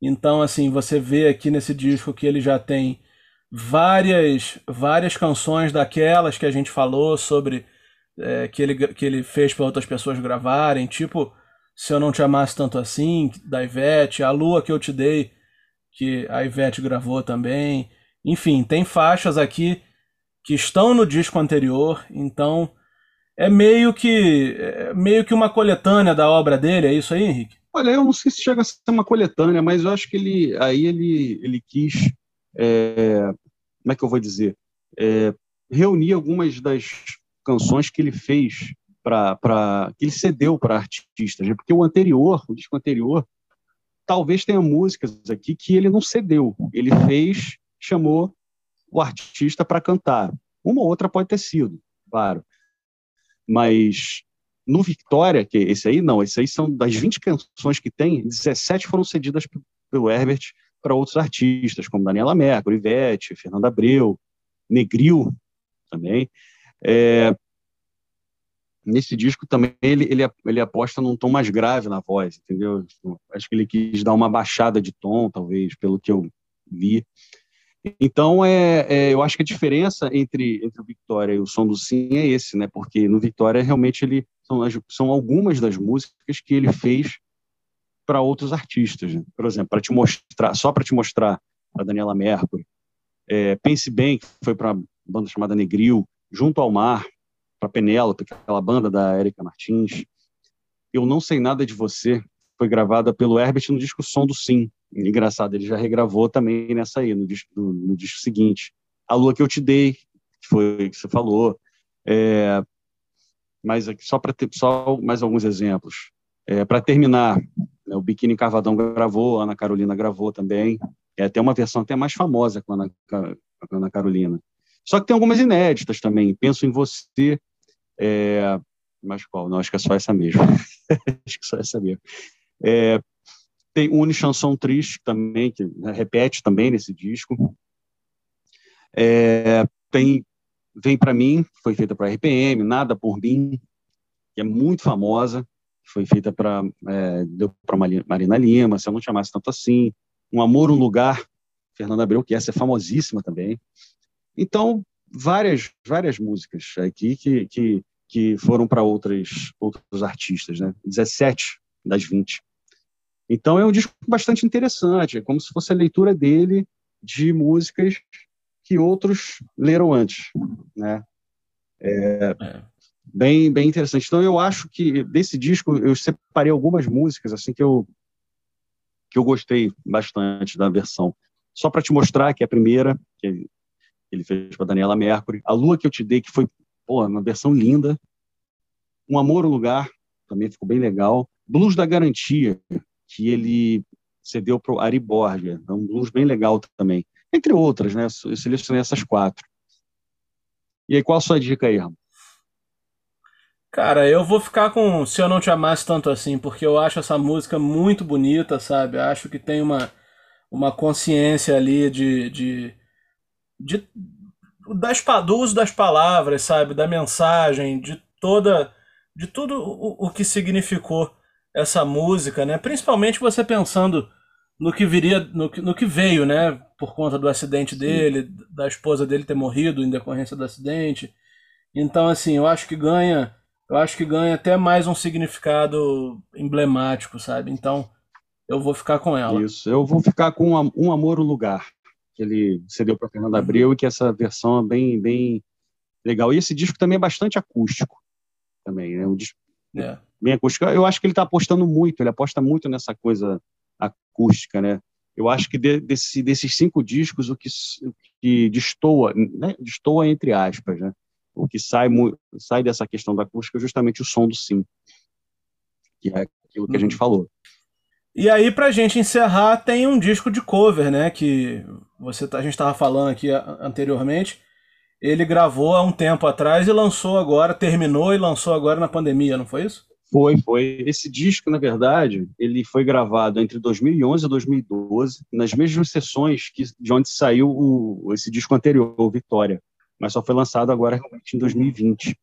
Então, assim, você vê aqui nesse disco que ele já tem várias várias canções daquelas que a gente falou sobre é, que, ele, que ele fez para outras pessoas gravarem, tipo Se Eu Não Te Amasse Tanto Assim, da Ivete, A Lua Que Eu Te Dei, que a Ivete gravou também. Enfim, tem faixas aqui que estão no disco anterior, então é meio que é meio que uma coletânea da obra dele, é isso aí, Henrique? Olha, eu não sei se chega a ser uma coletânea, mas eu acho que ele aí ele, ele quis é, como é que eu vou dizer, é, reunir algumas das canções que ele fez para que ele cedeu para artistas, né? porque o anterior, o disco anterior, talvez tenha músicas aqui que ele não cedeu, ele fez, chamou o artista para cantar. Uma ou outra pode ter sido, claro. Mas no Victoria, que esse aí não, esse aí são das 20 canções que tem, 17 foram cedidas pelo Herbert para outros artistas, como Daniela Mercury, Ivete, Fernanda Abreu, Negril também. É, nesse disco também ele, ele, ele aposta num tom mais grave na voz, entendeu? Acho que ele quis dar uma baixada de tom, talvez, pelo que eu vi. Então, é, é, eu acho que a diferença entre, entre o Victoria e o Som do Sim é esse, né? Porque no Victoria, realmente, ele são, são algumas das músicas que ele fez para outros artistas. Né? Por exemplo, para te mostrar, só para te mostrar a Daniela Mercury, é, Pense Bem, que foi para uma banda chamada Negril, Junto ao Mar, para Penélope, aquela banda da Érica Martins. Eu Não Sei Nada de Você, foi gravada pelo Herbert no disco Som do Sim. Engraçado, ele já regravou também nessa aí, no disco, no, disco seguinte. A Lua Que Eu Te Dei, que foi que você falou. É, mas só para ter só mais alguns exemplos. É, para terminar, né, o Biquíni Carvadão gravou, a Ana Carolina gravou também. É até uma versão até mais famosa com a Ana, com a Ana Carolina. Só que tem algumas inéditas também. Penso em você. É, mas qual? Não, acho que é só essa mesmo. acho que só essa mesmo. É, tem Une Chanson Triste também, que né, repete também nesse disco. É, tem Vem para mim, foi feita para RPM, Nada por mim, que é muito famosa foi feita para é, deu para Marina Lima, se eu não chamasse tanto assim, Um Amor, um Lugar, Fernanda Abreu, que essa é famosíssima também. Então, várias várias músicas aqui que, que, que foram para outros outros artistas, né? 17 das 20. Então é um disco bastante interessante, é como se fosse a leitura dele de músicas que outros leram antes, né? É, é bem, bem interessante. Então eu acho que desse disco eu separei algumas músicas assim que eu que eu gostei bastante da versão. Só para te mostrar que é a primeira que ele fez para Daniela Mercury, A Lua que eu te dei que foi, pô, uma versão linda. Um Amor o Lugar também ficou bem legal. Blues da Garantia que ele cedeu para o Ari Borgia, é um blues bem legal também. Entre outras, né? Eu selecionei essas quatro. E aí, qual a sua dica aí, Ramon? Cara, eu vou ficar com Se Eu Não Te Amasse Tanto Assim, porque eu acho essa música muito bonita, sabe? Acho que tem uma, uma consciência ali de, de, de das, do uso das palavras, sabe? Da mensagem, de toda de tudo o, o que significou essa música, né? Principalmente você pensando no que viria, no que, no que veio, né? Por conta do acidente dele, Sim. da esposa dele ter morrido em decorrência do acidente. Então, assim, eu acho que ganha eu acho que ganha até mais um significado emblemático, sabe? Então, eu vou ficar com ela. Isso, eu vou ficar com Um Amor, o Lugar, que ele cedeu para Fernando Abreu e que essa versão é bem, bem legal. E esse disco também é bastante acústico, também, é um disco é. Bem acústico. Eu acho que ele está apostando muito, ele aposta muito nessa coisa acústica, né? Eu acho que de, desse, desses cinco discos, o que, o que destoa, né? destoa entre aspas, né? o que sai, sai dessa questão da acústica é justamente o som do sim, que é aquilo que a gente uhum. falou. E aí, pra gente encerrar, tem um disco de cover, né? Que você, tá, a gente estava falando aqui anteriormente. ele gravou há um tempo atrás e lançou agora, terminou e lançou agora na pandemia, não foi isso? Foi, foi. Esse disco, na verdade, ele foi gravado entre 2011 e 2012, nas mesmas sessões que, de onde saiu o, esse disco anterior, o Vitória, mas só foi lançado agora realmente em 2020.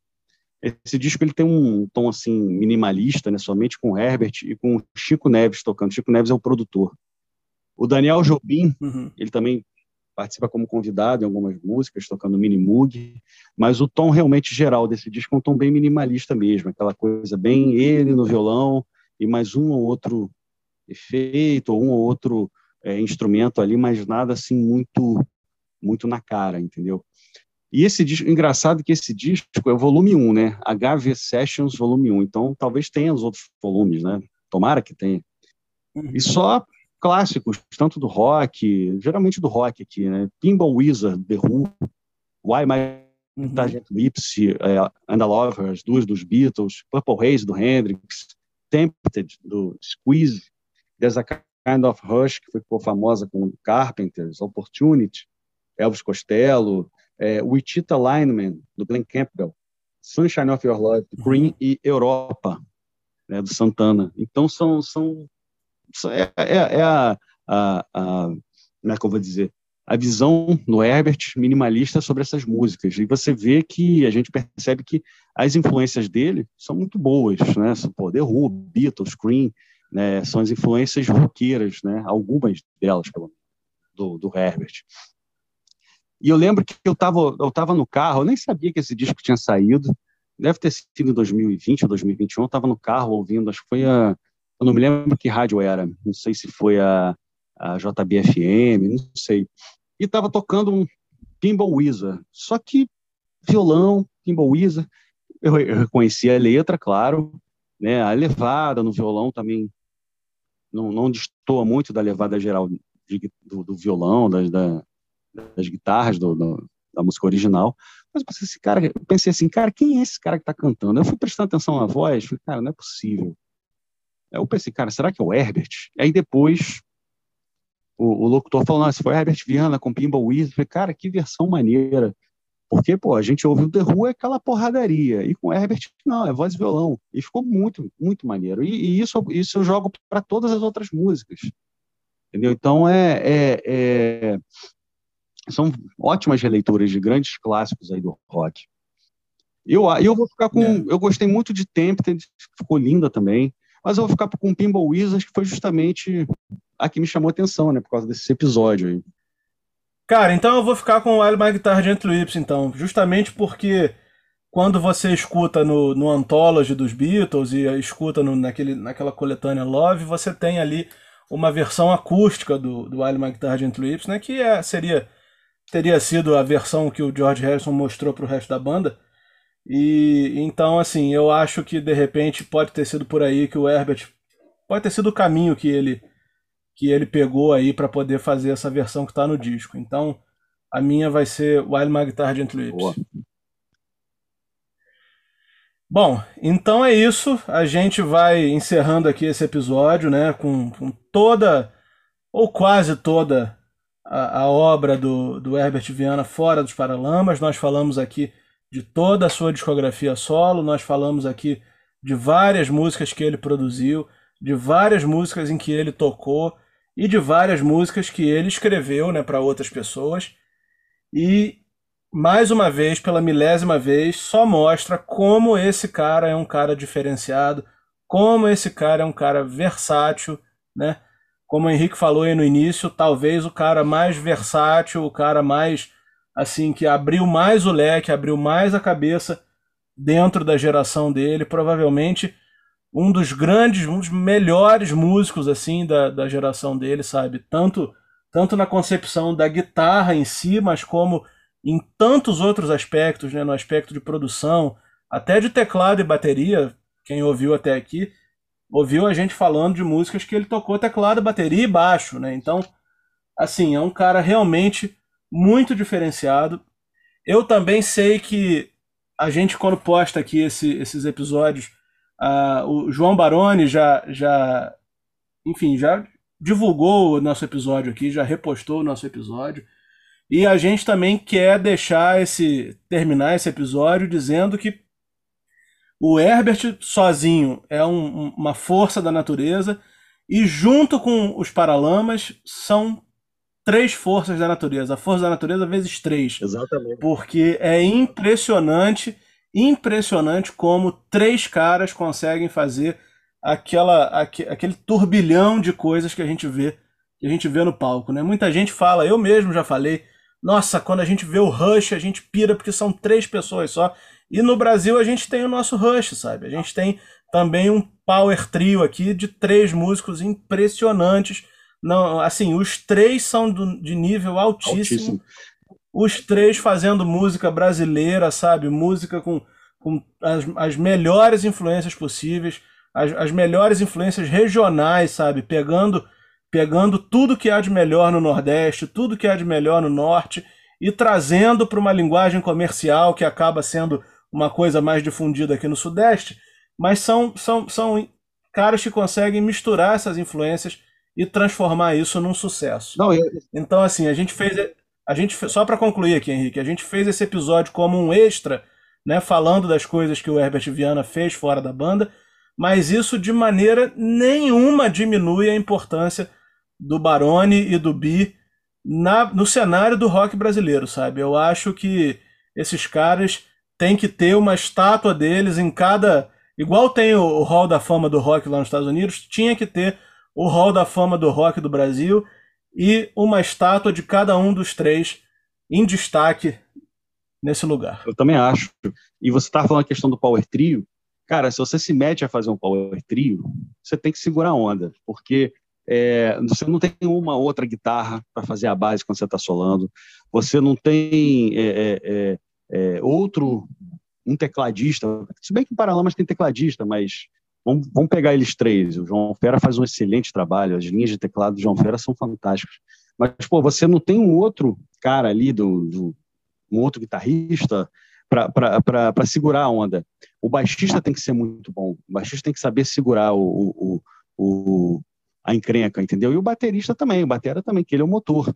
Esse disco ele tem um tom assim minimalista, né, somente com Herbert e com Chico Neves tocando. Chico Neves é o produtor. O Daniel Jobim, uhum. ele também participa como convidado em algumas músicas, tocando Mini Moog, mas o tom realmente geral desse disco é um tom bem minimalista mesmo, aquela coisa bem ele no violão e mais um ou outro efeito, ou um ou outro é, instrumento ali, mas nada assim muito muito na cara, entendeu? E esse disco, engraçado que esse disco é o volume 1, né? HV Sessions volume 1, então talvez tenha os outros volumes, né? Tomara que tenha. E só clássicos, tanto do rock, geralmente do rock aqui, né? Pinball Wizard, The Who, Why My uhum. Target Lips, é, And the Love, as duas dos Beatles, Purple Haze, do Hendrix, Tempted, do Squeeze, There's a Kind of Rush, que ficou famosa com Carpenters, Opportunity, Elvis Costello, é, Wichita Lineman, do Glenn Campbell, Sunshine of Your Love, do Cream, uhum. e Europa, né, do Santana. Então, são, são é, é, é a, a, a, como é que eu vou dizer, a visão no Herbert minimalista sobre essas músicas. E você vê que a gente percebe que as influências dele são muito boas, né? Pô, Who, Beatles, Cream, né? São as influências roqueiras, né? Algumas delas, pelo do, do Herbert. E eu lembro que eu estava eu tava no carro, eu nem sabia que esse disco tinha saído. Deve ter sido em 2020 ou 2021. Eu estava no carro ouvindo, acho que foi a eu não me lembro que rádio era, não sei se foi a, a JBFM, não sei. E estava tocando um Pinball Wizard, só que violão, Pinball Wizard, eu, eu reconheci a letra, claro, né, a levada no violão também não, não destoa muito da levada geral de, do, do, violão, das, da, das guitarras do, do, da música original. Mas eu pensei, assim, cara, pensei assim, cara, quem é esse cara que está cantando? Eu fui prestando atenção na voz, falei, cara, não é possível. Eu pensei, cara, será que é o Herbert? Aí depois o, o locutor falou, não, se foi Herbert Viana com Pinball Wizard. Eu falei, cara, que versão maneira. Porque, pô, a gente ouviu The Who é aquela porradaria. E com Herbert, não, é voz e violão. E ficou muito, muito maneiro. E, e isso, isso eu jogo para todas as outras músicas. Entendeu? Então, é, é, é, são ótimas releituras de grandes clássicos aí do rock. Eu, eu vou ficar com. É. Eu gostei muito de Tempted, ficou linda também. Mas eu vou ficar com o Pinball Wizards, que foi justamente a que me chamou a atenção, né? Por causa desse episódio aí. Cara, então eu vou ficar com o Wild My Guitar Gentle então. Justamente porque quando você escuta no, no Anthology dos Beatles e escuta no, naquele, naquela coletânea Love, você tem ali uma versão acústica do, do Wild My Guitar Gentle né? Que é, seria, teria sido a versão que o George Harrison mostrou para o resto da banda. E então, assim, eu acho que de repente pode ter sido por aí que o Herbert pode ter sido o caminho que ele que ele pegou aí para poder fazer essa versão que está no disco. Então, a minha vai ser Wild My Guitar Gentle Lips. Bom, então é isso. A gente vai encerrando aqui esse episódio, né, com, com toda ou quase toda a, a obra do, do Herbert Viana fora dos Paralamas. Nós falamos aqui de toda a sua discografia solo. Nós falamos aqui de várias músicas que ele produziu, de várias músicas em que ele tocou e de várias músicas que ele escreveu né, para outras pessoas. E, mais uma vez, pela milésima vez, só mostra como esse cara é um cara diferenciado, como esse cara é um cara versátil, né? Como o Henrique falou aí no início, talvez o cara mais versátil, o cara mais assim que abriu mais o leque, abriu mais a cabeça dentro da geração dele, provavelmente um dos grandes, um dos melhores músicos assim da, da geração dele, sabe? Tanto tanto na concepção da guitarra em si, mas como em tantos outros aspectos, né, no aspecto de produção, até de teclado e bateria, quem ouviu até aqui, ouviu a gente falando de músicas que ele tocou teclado, bateria e baixo, né? Então, assim, é um cara realmente muito diferenciado. Eu também sei que a gente, quando posta aqui esse, esses episódios, uh, o João Baroni já, já, enfim, já divulgou o nosso episódio aqui, já repostou o nosso episódio. E a gente também quer deixar esse terminar esse episódio dizendo que o Herbert sozinho é um, uma força da natureza e junto com os Paralamas são três forças da natureza. A força da natureza vezes três. Exatamente. Porque é impressionante, impressionante como três caras conseguem fazer aquela, aquele turbilhão de coisas que a gente vê que a gente vê no palco, né? Muita gente fala, eu mesmo já falei, nossa, quando a gente vê o Rush, a gente pira porque são três pessoas só. E no Brasil a gente tem o nosso Rush, sabe? A gente tem também um power trio aqui de três músicos impressionantes. Não, assim, os três são do, de nível altíssimo. altíssimo. Os três fazendo música brasileira, sabe? Música com, com as, as melhores influências possíveis, as, as melhores influências regionais, sabe? Pegando pegando tudo que há de melhor no Nordeste, tudo que há de melhor no Norte e trazendo para uma linguagem comercial que acaba sendo uma coisa mais difundida aqui no Sudeste, mas são, são, são caras que conseguem misturar essas influências e transformar isso num sucesso. Não, eu... Então, assim, a gente fez. A gente, só para concluir aqui, Henrique, a gente fez esse episódio como um extra, né, falando das coisas que o Herbert Viana fez fora da banda, mas isso de maneira nenhuma diminui a importância do Barone e do Bi na, no cenário do rock brasileiro, sabe? Eu acho que esses caras têm que ter uma estátua deles em cada. Igual tem o, o Hall da Fama do Rock lá nos Estados Unidos, tinha que ter o Hall da Fama do Rock do Brasil e uma estátua de cada um dos três em destaque nesse lugar. Eu também acho. E você estava falando a questão do Power Trio. Cara, se você se mete a fazer um Power Trio, você tem que segurar a onda, porque é, você não tem uma outra guitarra para fazer a base quando você está solando. Você não tem é, é, é, é, outro, um tecladista. Se bem que o Paralamas tem tecladista, mas vamos, vamos, pegar eles três. O João Fera faz um excelente trabalho, as linhas de teclado do João Fera são fantásticas. Mas, pô, você não tem um outro cara ali, do, do um outro guitarrista para segurar a onda. O baixista tem que ser muito bom. O baixista tem que saber segurar o, o, o, a encrenca, entendeu? E o baterista também, o batera também, que ele é o motor.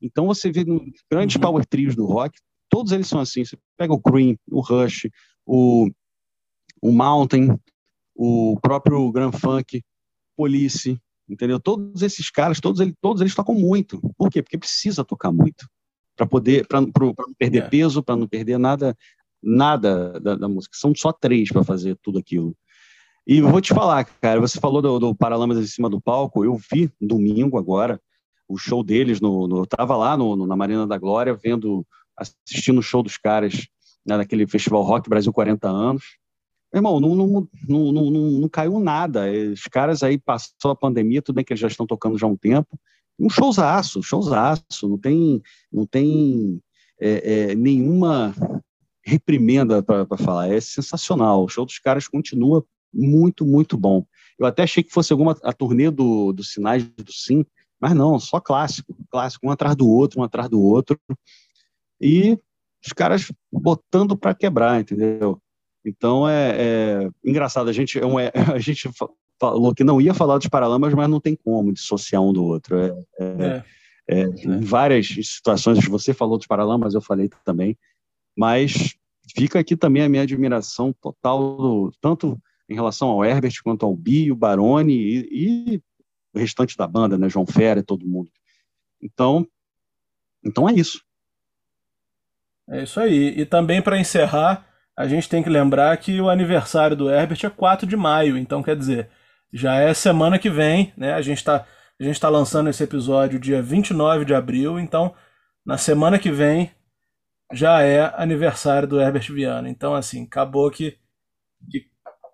Então você vê nos grandes uhum. power trios do rock, todos eles são assim. Você pega o Cream, o Rush, o, o Mountain, o próprio Grand Funk, Police, entendeu? Todos esses caras, todos eles, todos eles tocam muito. Por quê? Porque precisa tocar muito para poder, para não perder é. peso, para não perder nada, nada da, da música. São só três para fazer tudo aquilo. E vou te falar, cara, você falou do, do Paralamas em cima do palco, eu vi domingo agora o show deles, no, no eu tava lá no, no, na Marina da Glória, vendo, assistindo o show dos caras né, naquele Festival Rock Brasil 40 anos. Irmão, não, não, não, não, não, caiu nada. Os caras aí passou a pandemia, tudo bem que eles já estão tocando já há um tempo. Um showzaço, showzaço, não tem, não tem é, é, nenhuma reprimenda para falar. É sensacional. O show dos caras continua muito, muito bom. Eu até achei que fosse alguma a turnê do, do Sinais do Sim, mas não, só clássico, clássico, um atrás do outro, um atrás do outro. E os caras botando para quebrar, entendeu? Então é, é engraçado, a gente, é, a gente falou que não ia falar dos Paralamas, mas não tem como dissociar um do outro. É, é, é. é em várias situações, você falou dos Paralamas, eu falei também, mas fica aqui também a minha admiração total, tanto em relação ao Herbert quanto ao Bi, o Baroni e, e, o restante da banda, né, João Fera e todo mundo. Então, então é isso. É isso aí. E também para encerrar, a gente tem que lembrar que o aniversário do Herbert é 4 de maio, então quer dizer, já é semana que vem, né? A gente está a gente tá lançando esse episódio dia 29 de abril, então na semana que vem já é aniversário do Herbert Viana. Então, assim, acabou que, que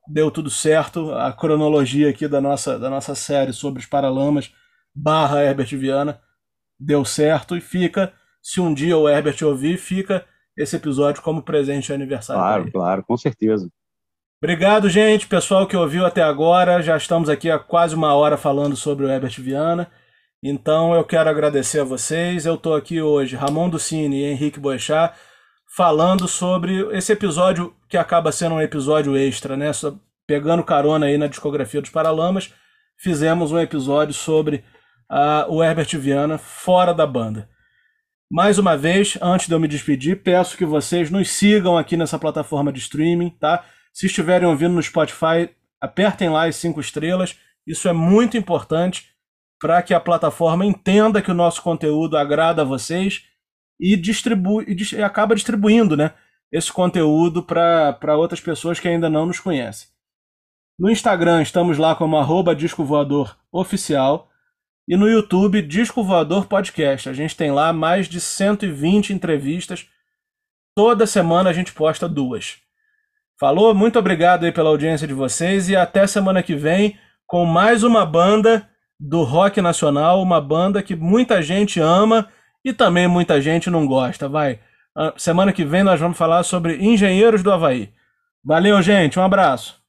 deu tudo certo. A cronologia aqui da nossa, da nossa série sobre os Paralamas barra Herbert Viana deu certo e fica, se um dia o Herbert ouvir, fica esse episódio como presente de aniversário. Claro, claro, com certeza. Obrigado, gente, pessoal que ouviu até agora. Já estamos aqui há quase uma hora falando sobre o Herbert Viana. Então eu quero agradecer a vocês. Eu estou aqui hoje, Ramon Ducini e Henrique Boechat, falando sobre esse episódio que acaba sendo um episódio extra, né? Pegando carona aí na discografia dos Paralamas, fizemos um episódio sobre uh, o Herbert Viana fora da banda. Mais uma vez, antes de eu me despedir, peço que vocês nos sigam aqui nessa plataforma de streaming, tá? Se estiverem ouvindo no Spotify, apertem lá as cinco estrelas. Isso é muito importante para que a plataforma entenda que o nosso conteúdo agrada a vocês e, distribui, e, acaba distribuindo né, esse conteúdo para outras pessoas que ainda não nos conhecem. No Instagram estamos lá como arroba Disco Voador Oficial e no YouTube Disco Voador Podcast. A gente tem lá mais de 120 entrevistas. Toda semana a gente posta duas. Falou? Muito obrigado aí pela audiência de vocês e até semana que vem com mais uma banda do rock nacional, uma banda que muita gente ama e também muita gente não gosta. Vai. Semana que vem nós vamos falar sobre Engenheiros do Havaí. Valeu, gente. Um abraço.